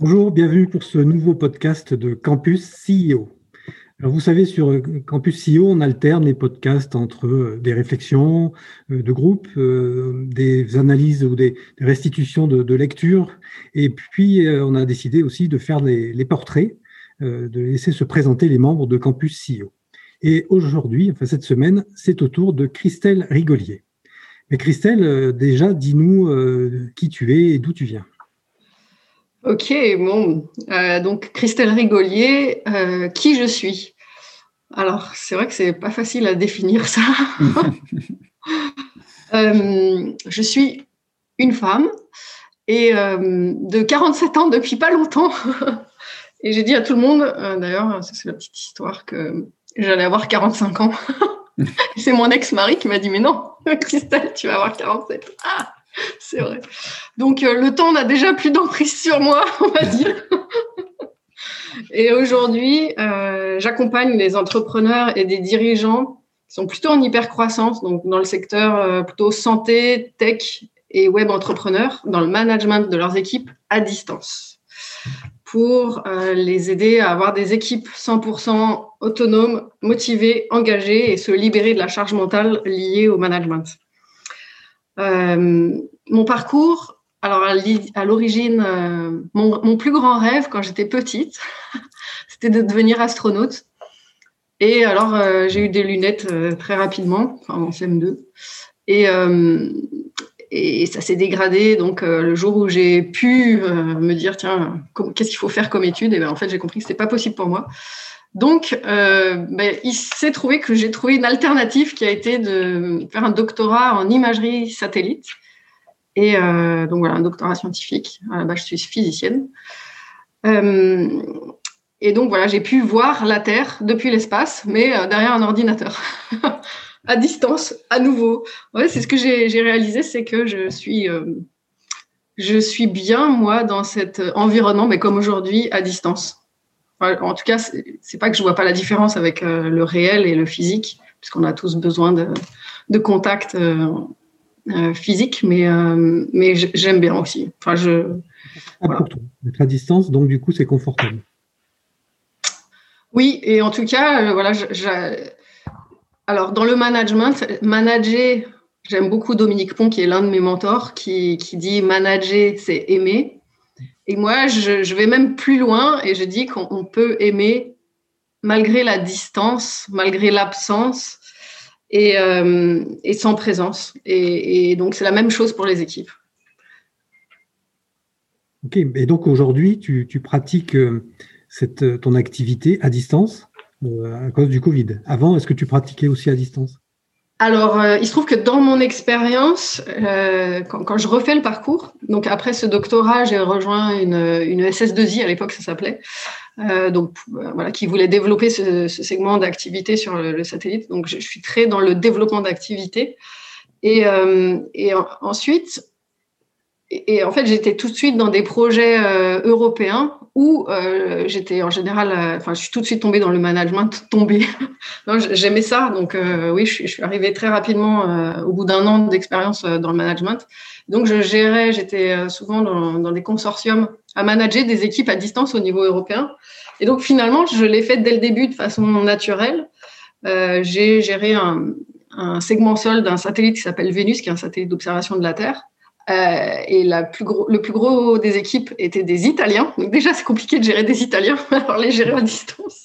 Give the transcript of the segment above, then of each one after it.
Bonjour, bienvenue pour ce nouveau podcast de Campus CEO. Alors vous savez, sur Campus CEO, on alterne les podcasts entre euh, des réflexions euh, de groupe, euh, des analyses ou des restitutions de, lecture, et puis on a décidé aussi de faire les, portraits, de laisser se présenter les membres de Campus CEO. Et aujourd'hui, enfin cette semaine, c'est au tour de Christelle Rigolier. Mais Christelle, déjà, dis-nous qui tu es et d'où tu viens. Ok, bon, euh, donc Christelle Rigolier, euh, qui je suis? Alors, c'est vrai que c'est pas facile à définir ça. Euh, je suis une femme et de 47 ans depuis pas longtemps. et j'ai dit à tout le monde, d'ailleurs, c'est la petite histoire que j'allais avoir 45 ans. c'est mon ex-mari qui m'a dit, mais non, Christelle, tu vas avoir 47. Ah c'est vrai. Donc, euh, le temps n'a déjà plus d'emprise sur moi, on va dire. et aujourd'hui, euh, j'accompagne les entrepreneurs et des dirigeants qui sont plutôt en hypercroissance, donc dans le secteur euh, plutôt santé, tech et web entrepreneurs, dans le management de leurs équipes à distance, pour les aider à avoir des équipes 100% autonomes, motivées, engagées et se libérer de la charge mentale liée au management. Euh, mon parcours, alors à l'origine, euh, mon, plus grand rêve quand j'étais petite, c'était de devenir astronaute. Et alors, euh, j'ai eu des lunettes très rapidement, en CM2. Et, et ça s'est dégradé. Donc, le jour où j'ai pu me dire, tiens, qu'est-ce qu'il faut faire comme étude, et ben, en fait, j'ai compris que ce n'était pas possible pour moi. Donc, euh, ben, il s'est trouvé que j'ai trouvé une alternative qui a été de faire un doctorat en imagerie satellite. Et euh, donc voilà, un doctorat scientifique. À la base, je suis physicienne. Euh, et donc voilà, j'ai pu voir la Terre depuis l'espace, mais derrière un ordinateur, à distance, à nouveau. Ouais, c'est ce que j'ai réalisé, c'est que je suis, je suis bien moi dans cet environnement, mais comme aujourd'hui, à distance en tout cas, c'est pas que je vois pas la différence avec euh, le réel et le physique, puisqu'on a tous besoin de, de contact euh, euh, physique, mais, mais j'aime bien aussi. Enfin, je. Voilà. Être à distance, donc du coup, c'est confortable. Oui, et en tout cas, voilà, alors dans le management, manager, j'aime beaucoup Dominique Pont, qui est l'un de mes mentors, qui, qui dit manager, c'est aimer. Et moi, je, vais même plus loin et je dis qu'on peut aimer malgré la distance, malgré l'absence et, euh, sans présence. Et, donc, c'est la même chose pour les équipes. Ok, et donc aujourd'hui, tu, pratiques euh, ton activité à distance euh, à cause du Covid. Avant, est-ce que tu pratiquais aussi à distance? Alors, euh, il se trouve que dans mon expérience, euh, quand, je refais le parcours, donc après ce doctorat, j'ai rejoint une, une SS2I à l'époque, ça s'appelait, euh, donc voilà, qui voulait développer ce, segment d'activité sur le, satellite. Donc, je, suis très dans le développement d'activité. Et, et ensuite, et, en fait, j'étais tout de suite dans des projets européens où euh, j'étais en général, euh, enfin, je suis tout de suite tombée dans le management, tombée. J'aimais ça, donc euh, oui, je, suis arrivée très rapidement au bout d'un an d'expérience dans le management. Donc, je gérais, j'étais souvent dans, des consortiums à manager des équipes à distance au niveau européen. Et donc, finalement, je l'ai fait dès le début de façon naturelle. J'ai géré un, un segment sol d'un satellite qui s'appelle Vénus, qui est un satellite d'observation de la Terre. Euh, et le plus gros des équipes était des Italiens. Donc déjà, c'est compliqué de gérer des Italiens, alors les gérer à distance.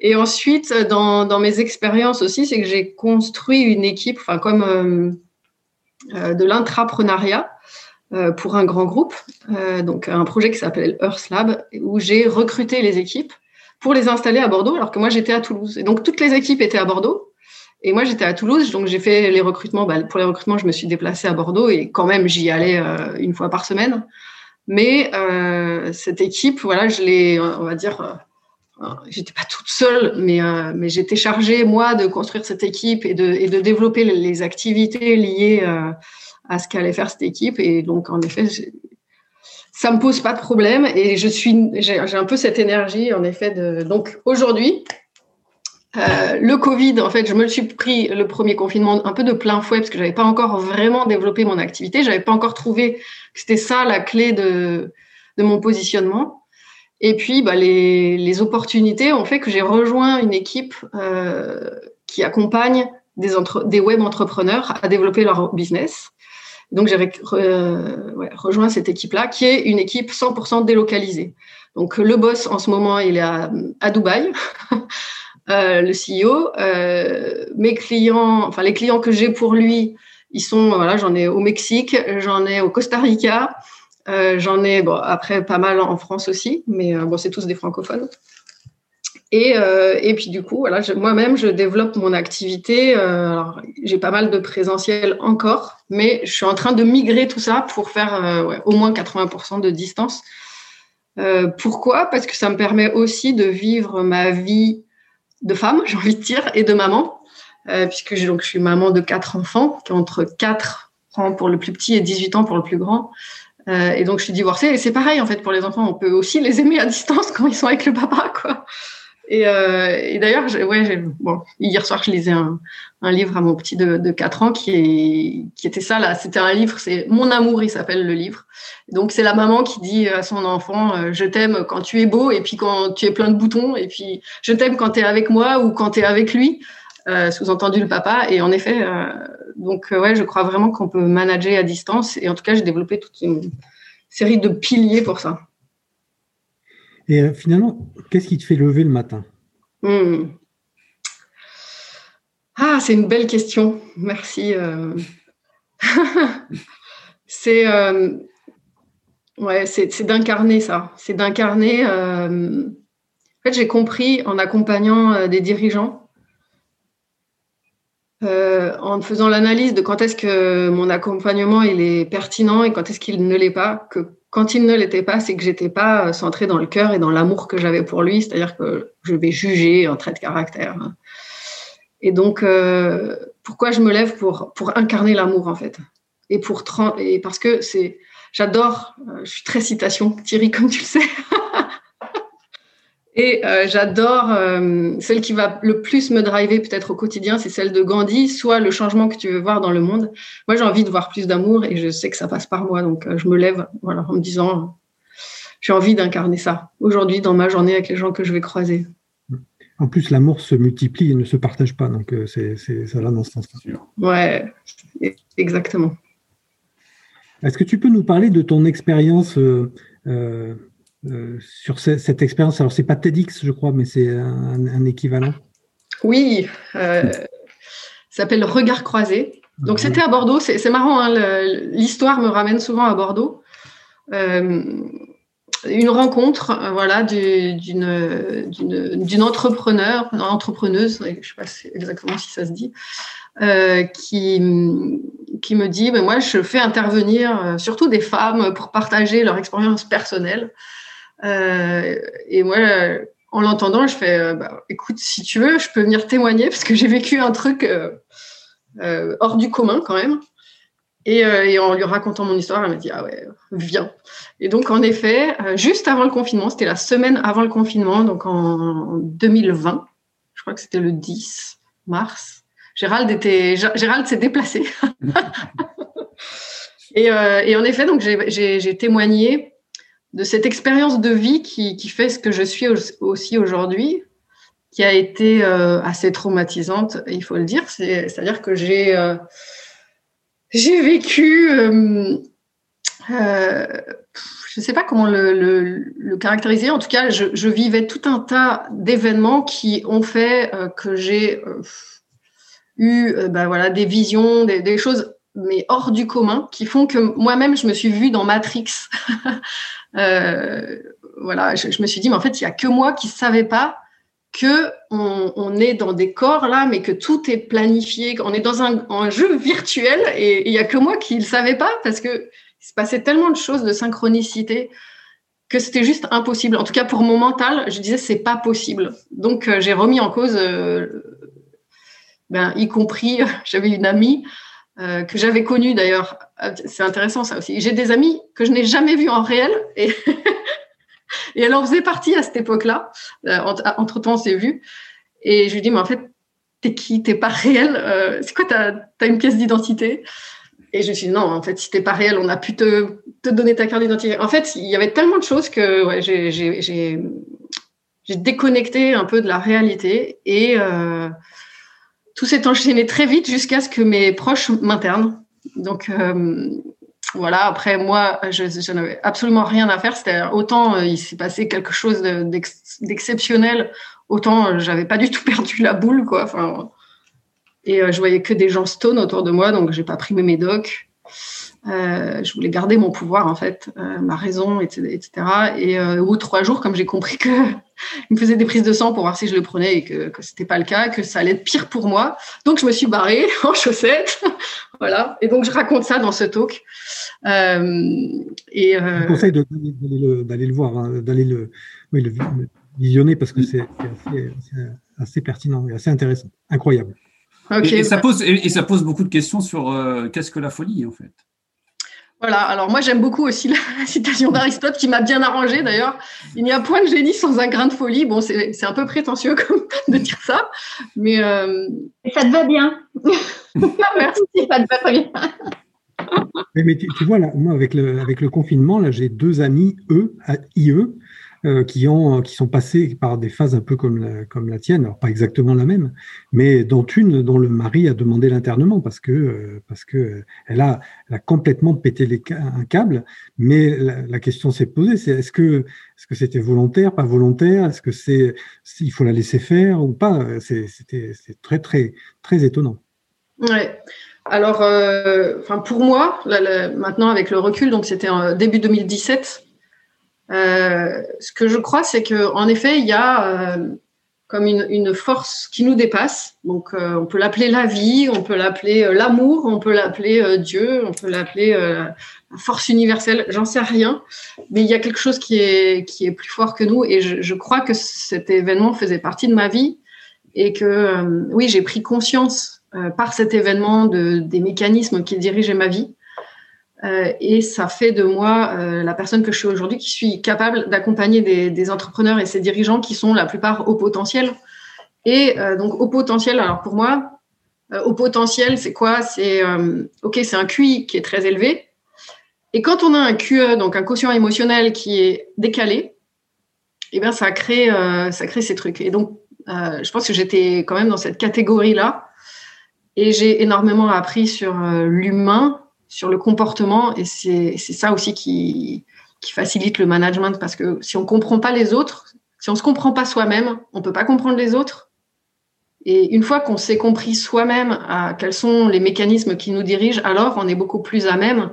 Et ensuite, dans, dans mes expériences aussi, c'est que j'ai construit une équipe, enfin comme euh, euh, de l'intrapreneuriat pour un grand groupe, donc un projet qui s'appelle Earth Lab, où j'ai recruté les équipes pour les installer à Bordeaux, alors que moi j'étais à Toulouse. Et donc toutes les équipes étaient à Bordeaux, et moi, j'étais à Toulouse, donc j'ai fait les recrutements. Bah, pour les recrutements, je me suis déplacée à Bordeaux et quand même, j'y allais euh, une fois par semaine. Mais euh, cette équipe, voilà, je l'ai, on va dire, euh, j'étais pas toute seule, mais, euh, mais j'étais chargée, moi, de construire cette équipe et de, et de développer les activités liées euh, à ce qu'allait faire cette équipe. Et donc, en effet, ça me pose pas de problème et je suis, j'ai un peu cette énergie, en effet. De, donc, aujourd'hui, euh, le Covid, en fait, je me suis pris le premier confinement un peu de plein fouet parce que j'avais pas encore vraiment développé mon activité. J'avais pas encore trouvé que c'était ça la clé de, mon positionnement. Et puis, bah, les, opportunités ont fait que j'ai rejoint une équipe euh, qui accompagne des, web entrepreneurs à développer leur business. Donc, j'ai euh, rejoint cette équipe-là, qui est une équipe 100% délocalisée. Donc, le boss, en ce moment, il est à Dubaï, euh, le CEO. Euh, mes clients, enfin, les clients que j'ai pour lui, ils sont, voilà, j'en ai au Mexique, j'en ai au Costa Rica, euh, j'en ai, bon, après, pas mal en France aussi, mais bon, c'est tous des francophones. Et, et puis du coup, voilà, moi-même, je développe mon activité. j'ai pas mal de présentiel encore, mais je suis en train de migrer tout ça pour faire au moins 80% de distance. pourquoi? Parce que ça me permet aussi de vivre ma vie de femme, j'ai envie de dire, et de maman, puisque donc, je suis maman de quatre enfants, qui ont entre 4 ans pour le plus petit et 18 ans pour le plus grand. Euh, et donc, je suis divorcée. Et c'est pareil, en fait, pour les enfants. On peut aussi les aimer à distance quand ils sont avec le papa, quoi. Et, euh, et d'ailleurs, ouais, bon, hier soir, je lisais un, un, livre à mon petit de, de 4 ans qui, est, qui était ça, là. C'était un livre, c'est Mon amour, il s'appelle le livre. Donc, c'est la maman qui dit à son enfant euh, Je t'aime quand tu es beau et puis quand tu es plein de boutons. Et puis, je t'aime quand tu es avec moi ou quand tu es avec lui. Euh, sous-entendu le papa. Et en effet, euh, donc euh, ouais, je crois vraiment qu'on peut manager à distance. Et en tout cas, j'ai développé toute une série de piliers pour ça. Et finalement, qu'est-ce qui te fait lever le matin? Hmm. Ah, c'est une belle question. Merci. c'est ouais, c'est d'incarner ça. C'est d'incarner. En fait, j'ai compris en accompagnant des dirigeants euh, en faisant l'analyse de quand est-ce que mon accompagnement est pertinent et quand est-ce qu'il ne l'est pas, que quand il ne l'était pas, c'est que j'étais pas centrée dans le cœur et dans l'amour que j'avais pour lui, c'est-à-dire que je vais juger un trait de caractère. Et donc, euh, pourquoi je me lève pour, pour incarner l'amour en fait? Et pour et parce que c'est j'adore, euh, je suis très citation Thierry comme tu le sais. Et euh, j'adore euh, celle qui va le plus me driver peut-être au quotidien, c'est celle de Gandhi, soit le changement que tu veux voir dans le monde. Moi, j'ai envie de voir plus d'amour et je sais que ça passe par moi, donc euh, je me lève voilà, en me disant, j'ai envie d'incarner ça aujourd'hui dans ma journée avec les gens que je vais croiser. En plus, l'amour se multiplie et ne se partage pas, donc c'est ça là dans ce sens-là. Ouais, exactement. Est-ce que tu peux nous parler de ton expérience euh, sur cette expérience. Alors, c'est pas TEDx, je crois, mais c'est un, équivalent. Oui, euh, ça s'appelle Regard croisé. Donc, c'était à Bordeaux. C'est marrant, hein, l'histoire me ramène souvent à Bordeaux. Euh, une rencontre voilà, d'une entrepreneur, une entrepreneuse, je ne sais pas exactement si ça se dit, qui, qui me dit ben Moi, je fais intervenir surtout des femmes pour partager leur expérience personnelle. Euh, et moi, en l'entendant, je fais, euh, bah, écoute, si tu veux, je peux venir témoigner parce que j'ai vécu un truc euh, hors du commun quand même. Et, et, en lui racontant mon histoire, elle m'a dit, ah ouais, viens. Et donc, en effet, juste avant le confinement, c'était la semaine avant le confinement, donc en 2020, je crois que c'était le 10 mars, Gérald, était, Gérald s'est déplacé. et, et, en effet, donc j'ai témoigné de cette expérience de vie qui, qui, fait ce que je suis aussi aujourd'hui, qui a été euh, assez traumatisante, il faut le dire. C'est-à-dire que j'ai euh, vécu, euh, je ne sais pas comment le, le, caractériser, en tout cas, je, vivais tout un tas d'événements qui ont fait que j'ai eu ben des visions, des choses mais hors du commun, qui font que moi-même, je me suis vue dans Matrix. Euh, voilà, je, me suis dit, mais en fait, il n'y a que moi qui ne savais pas que on, est dans des corps là, mais que tout est planifié, qu'on est dans un, jeu virtuel et il n'y a que moi qui ne le savais pas parce que il se passait tellement de choses de synchronicité que c'était juste impossible. En tout cas, pour mon mental, je disais c'est pas possible. Donc, j'ai remis en cause, ben, y compris, j'avais une amie que j'avais connue d'ailleurs. C'est intéressant ça aussi. J'ai des amis que je n'ai jamais vus en réel et elle en faisait partie à cette époque-là. Euh, entre temps, on s'est vu. Et je lui dis, mais en fait, t'es qui? T'es pas réel? Euh, C'est quoi T'as as une pièce d'identité? Et je me suis dit, non, en fait, si t'es pas réel, on a pu te, donner ta carte d'identité. En fait, il y avait tellement de choses que j'ai déconnecté un peu de la réalité. Et euh, tout s'est enchaîné très vite jusqu'à ce que mes proches m'internent. Donc, voilà, après moi, je, n'avais absolument rien à faire. C'était autant euh, il s'est passé quelque chose d'exceptionnel, autant euh, j'avais pas du tout perdu la boule, quoi. Et euh, je voyais que des gens stone autour de moi, donc j'ai pas pris mes médocs. je voulais garder mon pouvoir en fait, ma raison, etc. Et au bout de trois jours, comme j'ai compris que il me faisait des prises de sang pour voir si je le prenais et que, que c'était pas le cas, que ça allait être pire pour moi, donc je me suis barrée en chaussettes voilà. Et donc, je raconte ça dans ce talk. Euh, et, euh, Je vous conseille d'aller le, voir, hein, d'aller le, visionner parce que c'est assez, pertinent et assez intéressant. Incroyable. et, ça pose, et, ça pose beaucoup de questions sur euh, qu'est-ce que la folie, en fait? Voilà, alors moi j'aime beaucoup aussi la citation d'Aristote qui m'a bien arrangé d'ailleurs. Il n'y a point de génie sans un grain de folie. Bon, c'est un peu prétentieux comme de dire ça, mais. Euh... ça te va bien? Merci, ça te va très bien. mais, tu, vois, là, moi avec le, avec le confinement, là j'ai deux amis, eux, IE, euh, qui, ont, qui sont passés par des phases un peu comme la, comme la tienne, alors pas exactement la même, mais dont une dont le mari a demandé l'internement parce que, euh, parce que elle, a, elle complètement pété les, un câble. Mais la, question s'est posée, c'est est-ce que est-ce que c'était volontaire, pas volontaire? Est-ce que c'est s'il faut la laisser faire ou pas? C'était très très très étonnant. Ouais. Alors, euh, pour moi, maintenant avec le recul, donc c'était début 2017. Euh, ce que je crois, c'est qu'en effet, il y a euh, comme une, force qui nous dépasse. Donc, euh, on peut l'appeler la vie, on peut l'appeler l'amour, on peut l'appeler Dieu, on peut l'appeler la force universelle. J'en sais rien, mais il y a quelque chose qui est qui est plus fort que nous. Et je, je crois que cet événement faisait partie de ma vie et que oui, j'ai pris conscience par cet événement de, des mécanismes qui dirigeaient ma vie euh, et ça fait de moi euh, la personne que je suis aujourd'hui, qui suis capable d'accompagner des, des, entrepreneurs et ces dirigeants qui sont la plupart au potentiel. Et euh, donc au potentiel, alors pour moi, au potentiel, c'est quoi? C'est ok, c'est un QI qui est très élevé. Et quand on a un QE, donc un quotient émotionnel qui est décalé, eh bien ça crée ça crée ces trucs. Et donc je pense que j'étais quand même dans cette catégorie là. Et j'ai énormément appris sur l'humain, sur le comportement et c'est ça aussi qui, qui facilite le management parce que si on comprend pas les autres, si on se comprend pas soi-même, on peut pas comprendre les autres. Et une fois qu'on s'est compris soi-même quels sont les mécanismes qui nous dirigent, alors on est beaucoup plus à même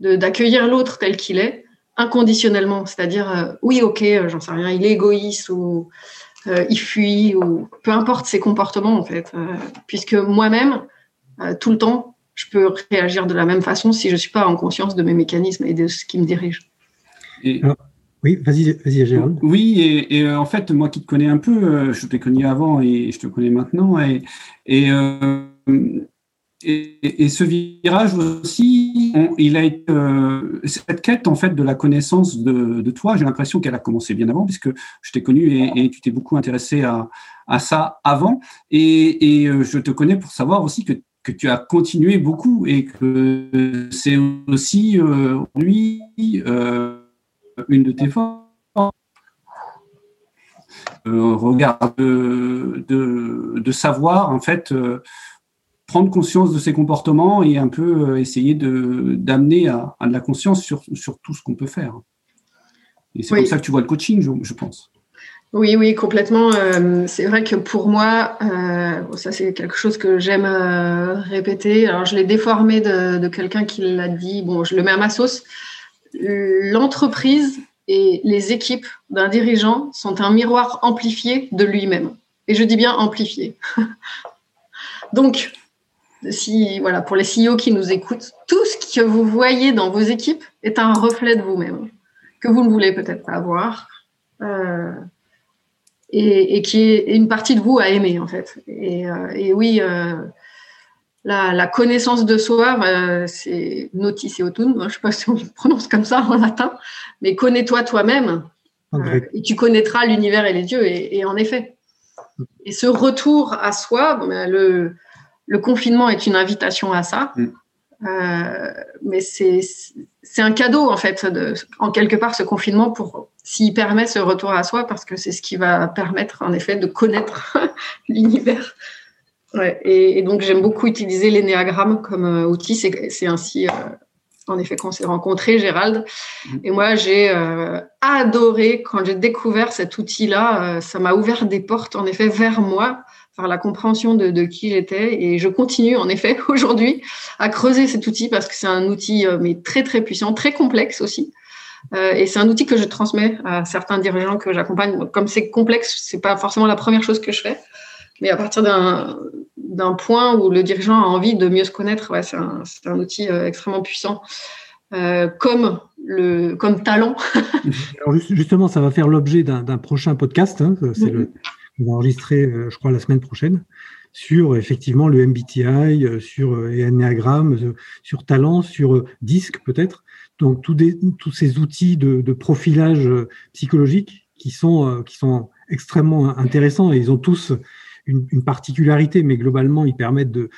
d'accueillir l'autre tel qu'il est, inconditionnellement. C'est-à-dire, euh, oui, ok, euh, j'en sais rien, il est égoïste ou euh, il fuit ou peu importe ses comportements en fait, puisque moi-même, tout le temps, je peux réagir de la même façon si je ne suis pas en conscience de mes mécanismes et de ce qui me dirige. oui, vas-y, vas-y, Gérald. Oui, et, euh, en fait, moi qui te connais un peu, euh, je t'ai connu avant et je te connais maintenant, et, et, euh, et, ce virage aussi, il a été cette quête en fait de la connaissance de, de toi. J'ai l'impression qu'elle a commencé bien avant, puisque je t'ai connu et, tu t'es beaucoup intéressé à, à ça avant, et, et je te connais pour savoir aussi que que tu as continué beaucoup et que c'est aussi euh, lui euh, une de tes forces. Euh, regarde de, de, savoir en fait prendre conscience de ses comportements et un peu essayer de d'amener à, de la conscience sur, sur tout ce qu'on peut faire. Et c'est comme ça que tu vois le coaching, je pense. Oui, oui, complètement. Euh, c'est vrai que pour moi, euh, ça c'est quelque chose que j'aime euh, répéter. Alors je l'ai déformé de, quelqu'un qui l'a dit. Bon, je le mets à ma sauce. L'entreprise et les équipes d'un dirigeant sont un miroir amplifié de lui-même. Et je dis bien amplifié. Donc, si voilà, pour les CEO qui nous écoutent, tout ce que vous voyez dans vos équipes est un reflet de vous-même. que vous ne voulez peut-être pas avoir. Et, qui est une partie de vous à aimer en fait. Et, oui, la, connaissance de soi, bah, c'est notice et autumn, je ne sais pas si on le prononce comme ça en latin, mais connais-toi toi-même euh, et tu connaîtras l'univers et les dieux. Et, en effet, et ce retour à soi, ben, le, le, confinement est une invitation à ça, mm. Euh, mais c'est un cadeau en fait, de, en quelque part, ce confinement pour s'il permet ce retour à soi, parce que c'est ce qui va permettre en effet de connaître l'univers et, donc j'aime beaucoup utiliser l'énéagramme comme euh, outil. C'est ainsi, euh, en effet, qu'on s'est rencontrés, Gérald. Mm. Et moi, j'ai euh, adoré quand j'ai découvert cet outil-là. ça m'a ouvert des portes, en effet, vers moi, vers la compréhension de, qui j'étais. Et je continue, en effet, aujourd'hui, à creuser cet outil parce que c'est un outil mais très très puissant, très complexe aussi. et c'est un outil que je transmets à certains dirigeants que j'accompagne. Comme c'est complexe, c'est pas forcément la première chose que je fais. Mais à partir d'un point où le dirigeant a envie de mieux se connaître, ouais, c'est un, un, outil euh, extrêmement puissant, euh, comme, le, comme talent. Alors justement, ça va faire l'objet d'un prochain podcast. Hein, c'est le, on va enregistrer, euh, je crois, la semaine prochaine sur effectivement le MBTI, sur Enneagram, sur talent, sur disque peut-être. Donc tous, ces outils de, profilage psychologique qui sont, extrêmement intéressants et ils ont tous une, particularité, mais globalement, ils permettent de,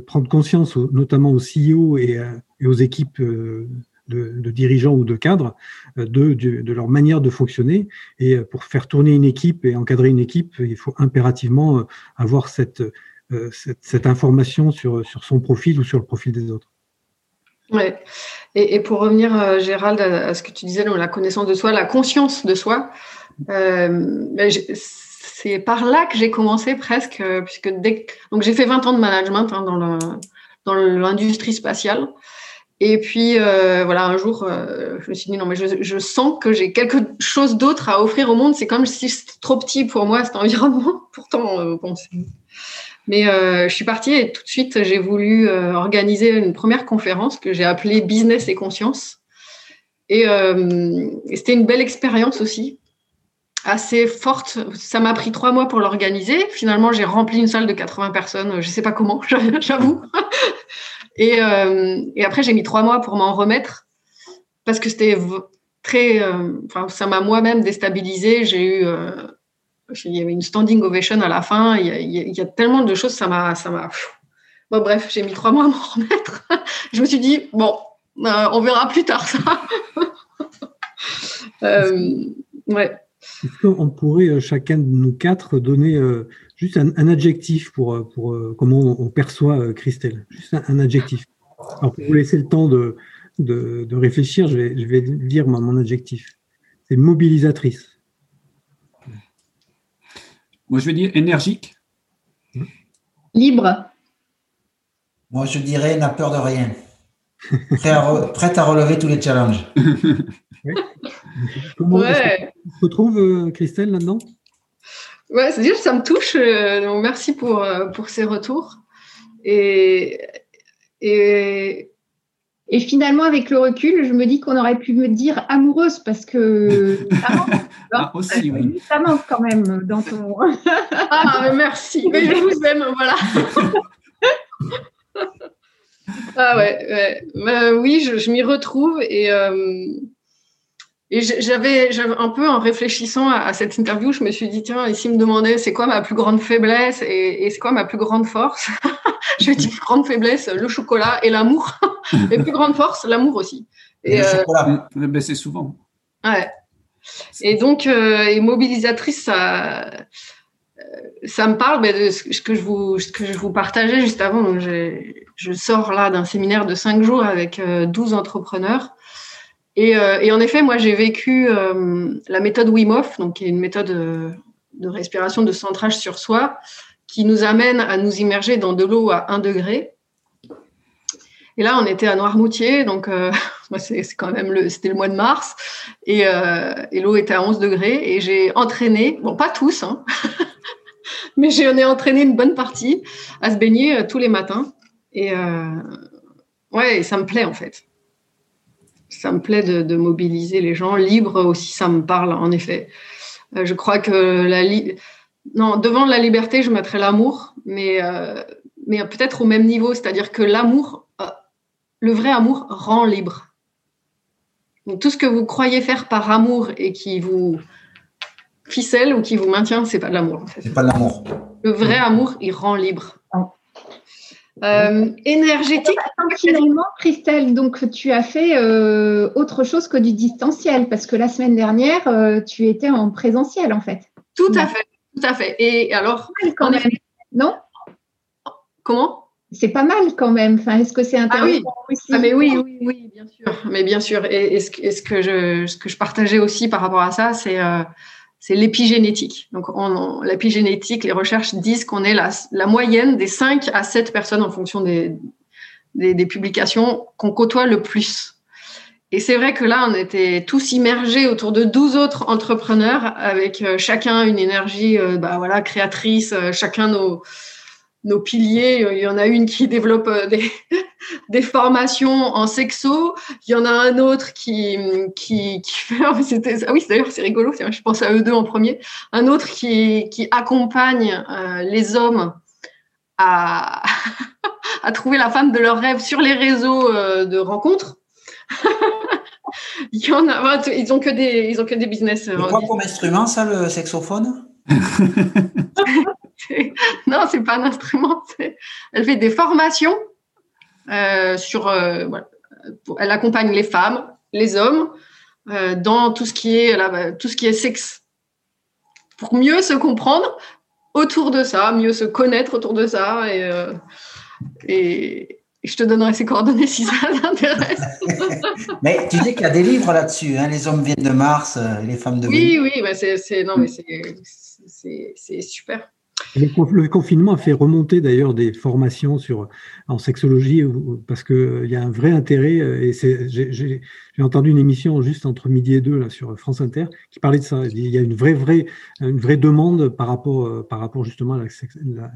prendre conscience, notamment aux CEO et, euh, aux équipes euh, de, dirigeants ou de cadres, euh, de, de, leur manière de fonctionner. Et pour faire tourner une équipe et encadrer une équipe, il faut impérativement avoir cette, cette, information sur, sur son profil ou sur le profil des autres. Ouais. Et, pour revenir, Gérald, à, ce que tu disais, la connaissance de soi, la conscience de soi, euh, ben, c'est par là que j'ai commencé presque, euh, puisque dès j'ai fait 20 ans de management hein, dans l'industrie spatiale. Et puis euh, voilà, un jour, euh, je me suis dit non mais je, sens que j'ai quelque chose d'autre à offrir au monde. C'est comme si c'était trop petit pour moi cet environnement. Pourtant, euh, bon, mais je suis partie et tout de suite j'ai voulu organiser une première conférence que j'ai appelée Business et conscience. Et c'était une belle expérience aussi assez forte. Ça m'a pris trois mois pour l'organiser. Finalement, j'ai rempli une salle de 80 personnes. Je ne sais pas comment, j'avoue. Et, euh, et, après, j'ai mis trois mois pour m'en remettre parce que c'était très. Euh, enfin, ça m'a moi-même déstabilisé. J'ai eu. Euh, il y avait une standing ovation à la fin. Il y a, il y a tellement de choses. Ça m'a. Ça m'a bon, bref, j'ai mis trois mois à m'en remettre. je me suis dit, bon, on verra plus tard ça. ouais. Est-ce qu'on pourrait euh, chacun de nous quatre donner euh, juste un, adjectif pour, euh, pour comment on perçoit Christelle? Juste un, adjectif. Alors, pour vous laisser le temps de, de, réfléchir, je vais, je vais dire mon adjectif. C'est mobilisatrice. Moi, je vais dire énergique. Libre. Moi, je dirais n'a peur de rien. Prête à, relever tous les challenges. Comment ouais. se retrouve, Christelle, là-dedans? Ouais, c'est dire ça me touche. Euh, merci pour, euh, pour ces retours. Et, et, et, finalement, avec le recul, je me dis qu'on aurait pu me dire amoureuse parce que ça manque, ah, aussi, oui. ça manque quand même dans ton. ah, merci. Mais je vous aime, voilà. ah ouais, ouais. Bah, oui, je, je m'y retrouve et. Et j'avais, un peu en réfléchissant à, cette interview, je me suis dit tiens, ici me demandait c'est quoi ma plus grande faiblesse et, c'est quoi ma plus grande force? je dire grande faiblesse, le chocolat et l'amour. et plus grande force, l'amour aussi. Et, le euh, chocolat, ben, c'est souvent. Ouais. Et donc, euh, et mobilisatrice, ça, euh, ça me parle de ce que je vous, partageais juste avant. Je sors là d'un séminaire de cinq jours avec 12 entrepreneurs. Euh, et, en effet, moi, j'ai vécu euh, la méthode Wim donc qui est une méthode euh, de respiration, de centrage sur soi, qui nous amène à nous immerger dans de l'eau à 1 degré. Et là, on était à Noirmoutier, donc c'est quand même le, c'était le mois de mars, et, et l'eau était à 11 degrés, et j'ai entraîné, bon, pas tous, hein, mais j'en ai entraîné une bonne partie à se baigner tous les matins. Et ouais, et ça me plaît en fait. ça me plaît de, mobiliser les gens. Libre aussi, ça me parle, en effet. Euh, je crois que la non, devant la liberté, je mettrais l'amour, mais, euh, mais peut-être au même niveau, c'est-à-dire que l'amour, euh, le vrai amour rend libre. Tout ce que vous croyez faire par amour et qui vous ficelle ou qui vous maintient, c'est pas de l'amour. C'est pas de l'amour. Le vrai amour, il rend libre. Euh, énergétique. Finalement, Christelle, donc tu as fait euh, autre chose que du distanciel parce que la semaine dernière, euh, tu étais en présentiel en fait. Tout à fait, tout à fait. Et alors, quand même, non? Comment? C'est pas mal quand même. Enfin, est-ce que c'est intéressant ah oui. Ah, mais oui, oui, oui, bien sûr. Mais bien sûr. Et, ce, que je, ce que je partageais aussi par rapport à ça, c'est c'est l'épigénétique. Donc, l'épigénétique, les recherches disent qu'on est la, la, moyenne des 5 à 7 personnes en fonction des, des, publications qu'on côtoie le plus. Et c'est vrai que là, on était tous immergés autour de 12 autres entrepreneurs avec euh, chacun une énergie euh, bah, voilà, créatrice, euh, chacun nos, nos piliers. Il y en a une qui développe euh, des, des formations en sexo. Il y en a un autre qui, qui, qui fait. Ah oui, d'ailleurs, c'est rigolo. Je pense à eux deux en premier. Un autre qui, qui accompagne euh, les hommes à, à trouver la femme de leur rêve sur les réseaux euh, de rencontres. Il y en a, ils ont que des, ils ont que des business. C'est quoi comme instrument, ça, le sexophone? non, c'est pas un instrument. Elle fait des formations euh, sur. Euh, elle accompagne les femmes, les hommes euh, dans tout ce qui est tout ce qui est sexe pour mieux se comprendre autour de ça, mieux se connaître autour de ça et, et, je te donnerai ses coordonnées si ça t'intéresse. mais tu dis qu'il y a des livres là-dessus, hein, les hommes viennent de Mars, les femmes de Oui, oui, bah c'est non mais c'est super. Le, confinement a fait remonter d'ailleurs des formations sur, en sexologie parce qu'il y a un vrai intérêt. Euh, et j'ai entendu une émission juste entre midi et deux là, sur France Inter qui parlait de ça. Il y a une vraie, vraie, une vraie demande par rapport, euh, par rapport justement à la, la,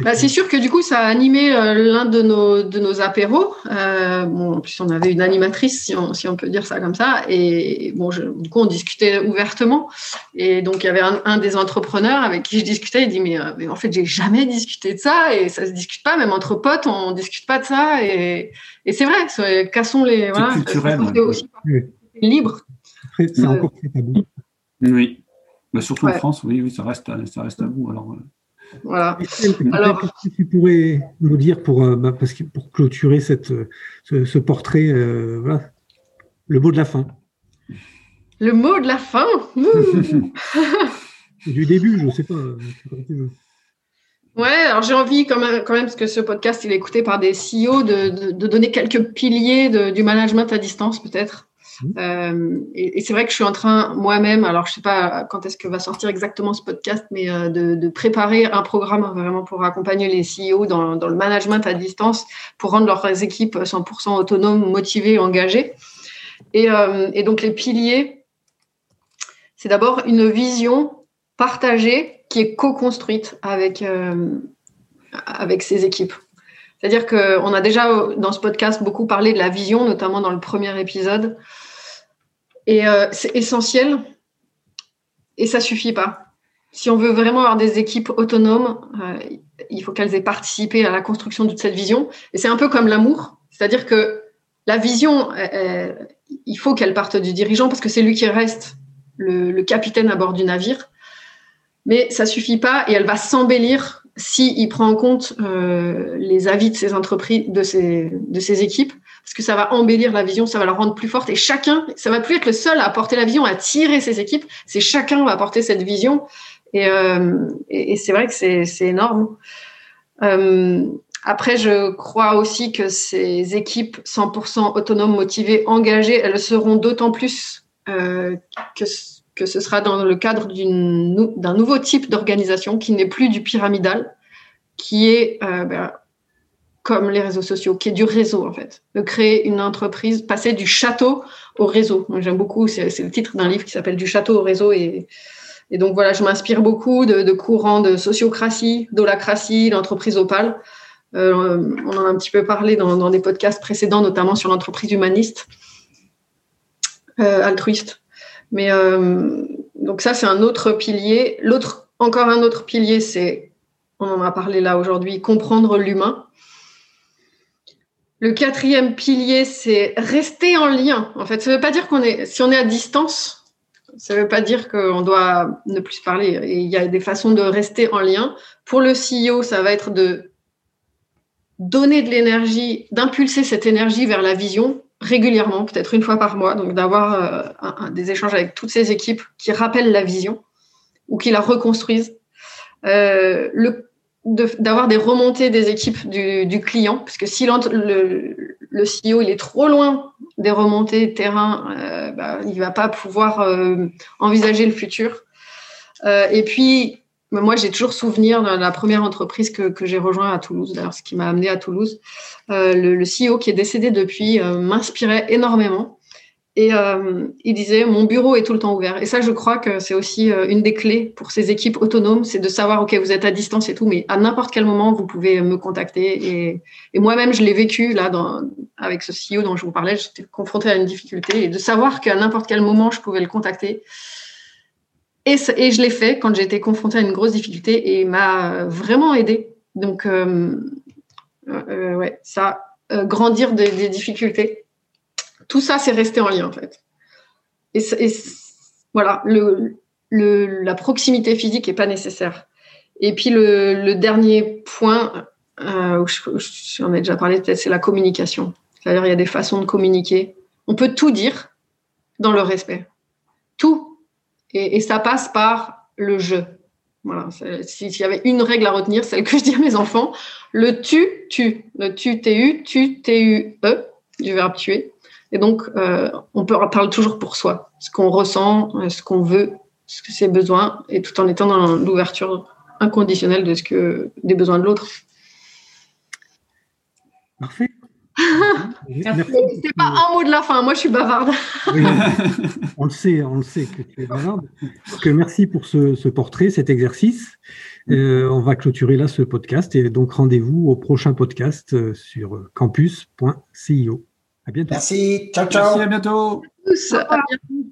bah, c'est sûr que du coup, ça a animé euh, l'un de nos, de nos apéros. Euh, bon, en plus, on avait une animatrice, si on, si on peut dire ça comme ça. Et bon, du coup, on discutait ouvertement. Et donc, il y avait un, des entrepreneurs avec qui je discutais. Il dit mais, euh, mais en fait, j'ai jamais discuté de ça et ça se discute pas, même entre potes, on discute pas de ça. Et, et c'est vrai, cassons les. Voilà, culturel. Aussi libre. C'est encore très tabou. Oui. Bah, surtout en France, oui, oui, ça reste, ça reste tabou. Alors. Voilà. Alors, que tu pourrais nous dire pour, euh, bah, parce que pour clôturer cette, ce, portrait, euh, voilà, le mot de la fin. Le mot de la fin Du début, je ne sais pas. Ouais, alors j'ai envie quand même, quand même, parce que ce podcast il est écouté par des CEO, de, de, donner quelques piliers de, du management à distance peut-être. Mmh. Euh, et, c'est vrai que je suis en train moi-même, alors je sais pas quand est-ce que va sortir exactement ce podcast, mais euh, de, préparer un programme vraiment pour accompagner les CEO dans, le management à distance, pour rendre leurs équipes 100% autonomes, motivées, engagées. Et, euh, et donc les piliers, c'est d'abord une vision partagée qui est co-construite avec, avec ces équipes. C'est-à-dire qu'on a déjà dans ce podcast beaucoup parlé de la vision, notamment dans le premier épisode. Et euh, c'est essentiel. Et ça suffit pas. Si on veut vraiment avoir des équipes autonomes, euh, il faut qu'elles aient participé à la construction de cette vision. Et c'est un peu comme l'amour. C'est-à-dire que la vision, euh, il faut qu'elle parte du dirigeant parce que c'est lui qui reste le, capitaine à bord du navire. Mais ça suffit pas et elle va s'embellir s'il prend en compte les avis de ses entreprises, de ses, de ses équipes parce que ça va embellir la vision, ça va la rendre plus forte. Et chacun, ça va plus être le seul à apporter la vision, à tirer ses équipes. C'est chacun va apporter cette vision. Et, euh, et, c'est vrai que c'est énorme. Euh, après, je crois aussi que ces équipes 100% autonomes, motivées, engagées, elles seront d'autant plus euh, que, que ce sera dans le cadre d'un nouveau type d'organisation qui n'est plus du pyramidal, qui est euh, ben, comme les réseaux sociaux, qui est du réseau en fait, de créer une entreprise, passer du château au réseau. J'aime beaucoup, c'est le titre d'un livre qui s'appelle Du château au réseau et, donc voilà, je m'inspire beaucoup de, courants de sociocratie, d'holacratie, l'entreprise opale. Euh, on en a un petit peu parlé dans, des podcasts précédents, notamment sur l'entreprise humaniste. altruiste. Mais donc ça, c'est un autre pilier. L'autre, encore un autre pilier, c'est, on en a parlé là aujourd'hui, comprendre l'humain. Le quatrième pilier, c'est rester en lien. En fait, ça ne veut pas dire qu'on est, si on est à distance, ça ne veut pas dire qu'on doit ne plus parler. Il y a des façons de rester en lien. Pour le CEO, ça va être de donner de l'énergie, d'impulser cette énergie vers la vision régulièrement, peut-être une fois par mois, donc d'avoir euh, des échanges avec toutes ces équipes qui rappellent la vision ou qui la reconstruisent. Euh, d'avoir des remontées des équipes du, client, parce que si le, le, CEO il est trop loin des remontées terrain, euh, bah, il va pas pouvoir euh, envisager le futur. Euh, et puis, moi, j'ai toujours souvenir de la première entreprise que, que j'ai rejoint à Toulouse, d'ailleurs, ce qui m'a amené à Toulouse. Le, le, CEO qui est décédé depuis m'inspirait énormément. Et euh, il disait, mon bureau est tout le temps ouvert. Et ça, je crois que c'est aussi euh, une des clés pour ces équipes autonomes, c'est de savoir, OK, vous êtes à distance et tout, mais à n'importe quel moment, vous pouvez me contacter. Et, moi-même, je l'ai vécu là dans, avec ce CEO dont je vous parlais, j'étais confrontée à une difficulté. Et de savoir qu'à n'importe quel moment, je pouvais le contacter. Et, et je l'ai fait quand été confrontée à une grosse difficulté et m'a vraiment aidé. Donc, euh, euh ouais, ça, euh, grandir des, des difficultés tout ça, c'est resté en lien, en fait. Et, voilà, la proximité physique n'est pas nécessaire. Et puis, le, dernier point, euh, j'en ai déjà parlé, c'est la communication. C'est-à-dire, il y a des façons de communiquer. On peut tout dire dans le respect. Tout. Et, ça passe par le je. Voilà. S'il y avait une règle à retenir, celle que je dis à mes enfants, le tu, tu. Le tu, tu, tu, tu, e, du verbe tuer. Et donc, euh, on peut parler toujours pour soi, ce qu'on ressent, euh, ce qu'on veut, ce que c'est besoin, et tout en étant dans l'ouverture inconditionnelle de ce que des besoins de l'autre. Parfait. C'est pas un mot de la fin. Moi, je suis bavarde. on le sait, on le sait que tu es bavarde. Donc, merci pour ce, portrait, cet exercice. Euh, on va clôturer là ce podcast et donc rendez-vous au prochain podcast sur campus.cio. À bientôt. Merci. Ciao, ciao. Merci, à bientôt. À bientôt.